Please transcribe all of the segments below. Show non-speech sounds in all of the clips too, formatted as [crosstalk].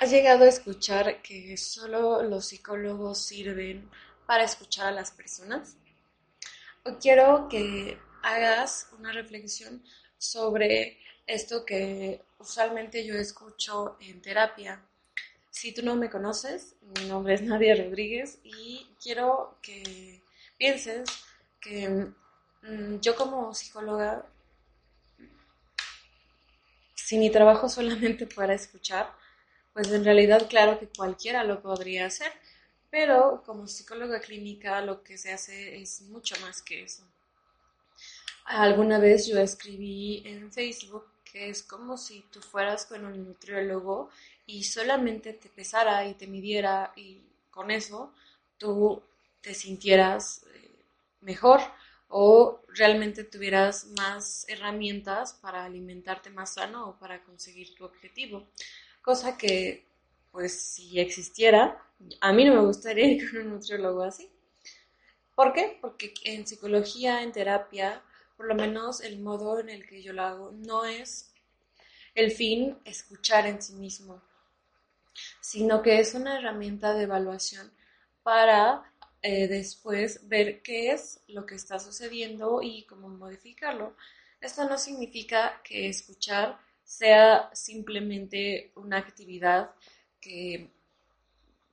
¿Has llegado a escuchar que solo los psicólogos sirven para escuchar a las personas? O quiero que hagas una reflexión sobre esto que usualmente yo escucho en terapia. Si tú no me conoces, mi nombre es Nadia Rodríguez y quiero que pienses que mm, yo como psicóloga, si mi trabajo solamente fuera escuchar, pues en realidad claro que cualquiera lo podría hacer, pero como psicóloga clínica lo que se hace es mucho más que eso. Alguna vez yo escribí en Facebook que es como si tú fueras con un nutriólogo y solamente te pesara y te midiera y con eso tú te sintieras eh, mejor o realmente tuvieras más herramientas para alimentarte más sano o para conseguir tu objetivo cosa que, pues, si existiera, a mí no me gustaría ir [laughs] con un nutriólogo así. ¿Por qué? Porque en psicología, en terapia, por lo menos el modo en el que yo lo hago, no es el fin escuchar en sí mismo, sino que es una herramienta de evaluación para eh, después ver qué es lo que está sucediendo y cómo modificarlo. Esto no significa que escuchar sea simplemente una actividad que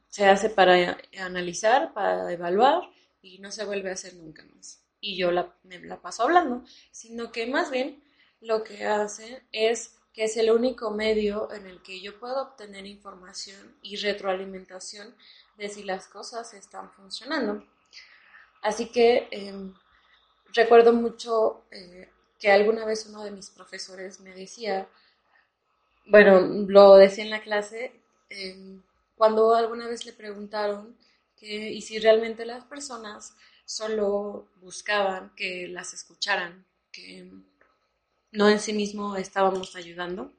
se hace para analizar, para evaluar y no se vuelve a hacer nunca más. Y yo la, me la paso hablando, sino que más bien lo que hace es que es el único medio en el que yo puedo obtener información y retroalimentación de si las cosas están funcionando. Así que em, recuerdo mucho eh, que alguna vez uno de mis profesores me decía, bueno, lo decía en la clase, em, cuando alguna vez le preguntaron que, y si realmente las personas solo buscaban que las escucharan, que no en sí mismo estábamos ayudando.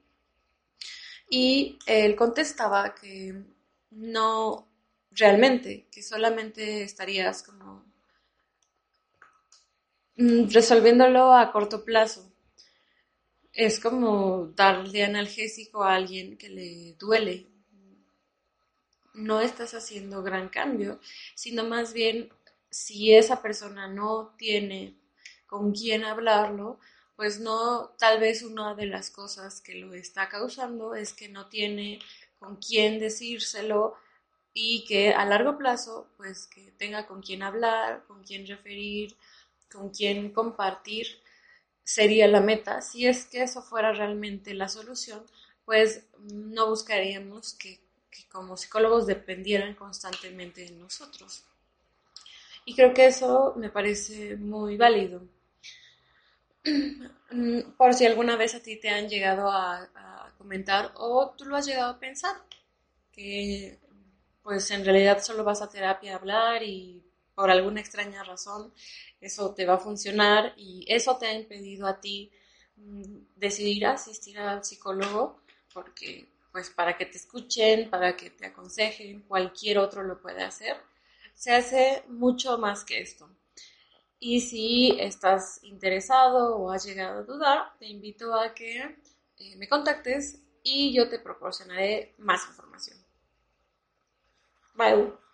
Y él contestaba que no realmente, que solamente estarías como mm, resolviéndolo a corto plazo es como darle analgésico a alguien que le duele. No estás haciendo gran cambio, sino más bien si esa persona no tiene con quién hablarlo, pues no, tal vez una de las cosas que lo está causando es que no tiene con quién decírselo y que a largo plazo, pues que tenga con quién hablar, con quién referir, con quién compartir sería la meta. Si es que eso fuera realmente la solución, pues no buscaríamos que, como psicólogos dependieran constantemente de nosotros. Y creo que eso me parece muy válido. [clears throat] Por si alguna vez a ti te han llegado a, a, comentar o tú lo has llegado a pensar, que pues en realidad solo vas a terapia a hablar y por alguna extraña razón eso te va a funcionar y eso te ha impedido a ti mm, decidir asistir al psicólogo porque pues para que te escuchen, para que te aconsejen, cualquier otro lo puede hacer. Se hace mucho más que esto. Y si estás interesado o has llegado a dudar, te invito a que eh, me contactes y yo te proporcionaré más información. Bye.